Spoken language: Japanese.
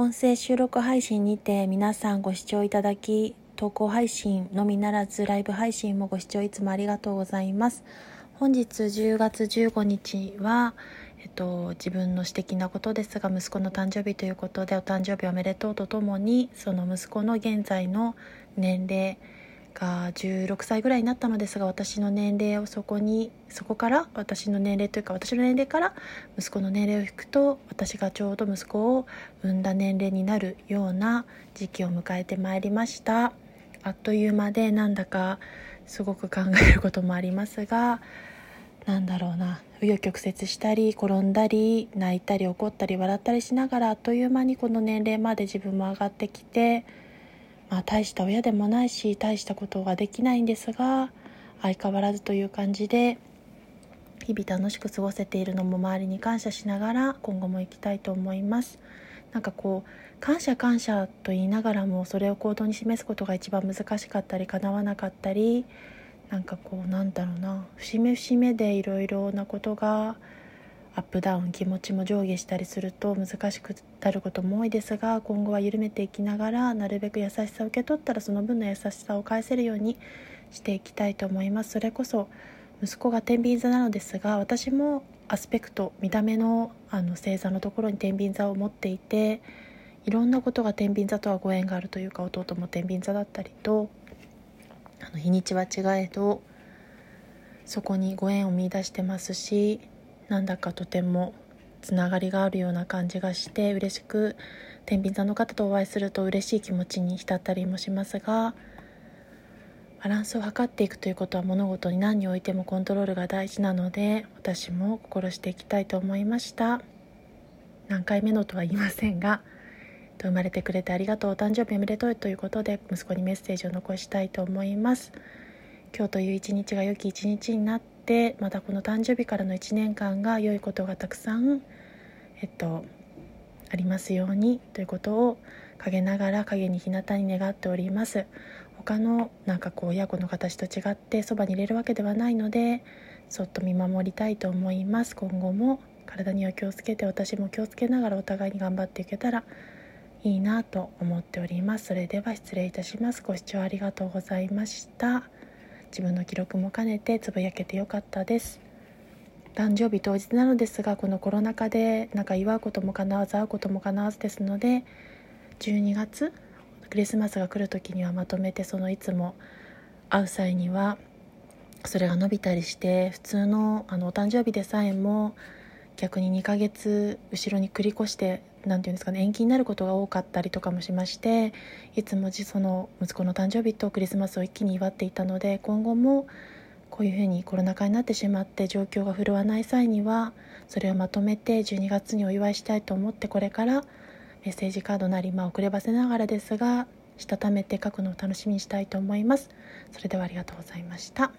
音声収録配信にて皆さんご視聴いただき投稿配信のみならずライブ配信もご視聴いつもありがとうございます。本日10月15日は、えっと、自分の私的なことですが息子の誕生日ということでお誕生日おめでとうとともにその息子の現在の年齢が16歳ぐらいになったのですが私の年齢をそこにそこから私の年齢というか私の年齢から息子の年齢を引くと私がちょうど息子を産んだ年齢になるような時期を迎えてまいりました。あっという間でなんだかすごく考えることもありますがなんだろうな。紆余曲折したり転んだり泣いたり怒ったり笑ったりしながらあっという間にこの年齢まで自分も上がってきてまあ、大した親でもないし大したことができないんですが相変わらずという感じで日々楽しく過ごせているのも周りに感謝しながら今後も行きたいと思います。なんかこう感謝感謝と言いながらもそれを行動に示すことが一番難しかったり叶わなかったりなんかこうなんだろうな節目節目でいろいろなことがアップダウン気持ちも上下したりすると難しくなることも多いですが今後は緩めていきながらなるべく優しさを受け取ったらその分の優しさを返せるようにしていきたいと思います。それこそ息子が天秤座なのですが私もアスペクト見た目のあの星座のところに天秤座を持っていていろんなことが天秤座とはご縁があるというか弟も天秤座だったりとあの日にちは違えどそこにご縁を見いだしてますしなんだかとてもつながりがあるような感じがして嬉しく天秤座の方とお会いすると嬉しい気持ちに浸ったりもしますがバランスを測っていくということは物事に何においてもコントロールが大事なので私も心していきたいと思いました。何回目のとは言いませんが生まれてくれてありがとうお誕生日おめでとうということで息子にメッセージを残したいと思います。今日という一日が良き一日になっててまたこの誕生日からの1年間が良いことがたくさん、えっと、ありますようにということを陰ながら陰に日向に願っております。他のなんかこう親子の形と違ってそばに入れるわけではないのでそっと見守りたいと思います。今後も体には気をつけて私も気をつけながらお互いに頑張っていけたらいいなと思っております。それでは失礼いたします。ご視聴ありがとうございました。自分の記録も兼ねてつぶやけてよかったです。誕生日当日なのですがこのコロナ禍でなんか祝うこともかなわず会うこともかなわずですので12月クリスマスが来る時にはまとめてそのいつも会う際にはそれが伸びたりして普通のあのお誕生日でさえも逆に2ヶ月後ろに繰り越して何て言うんですかね延期になることが多かったりとかもしましていつもその息子の誕生日とクリスマスを一気に祝っていたので今後もこういうふうにコロナ禍になってしまって状況が振るわない際にはそれをまとめて12月にお祝いしたいと思ってこれからメッセージカードなり、まあ、遅ればせながらですがしたためて書くのを楽しみにしたいと思います。それではありがとうございました。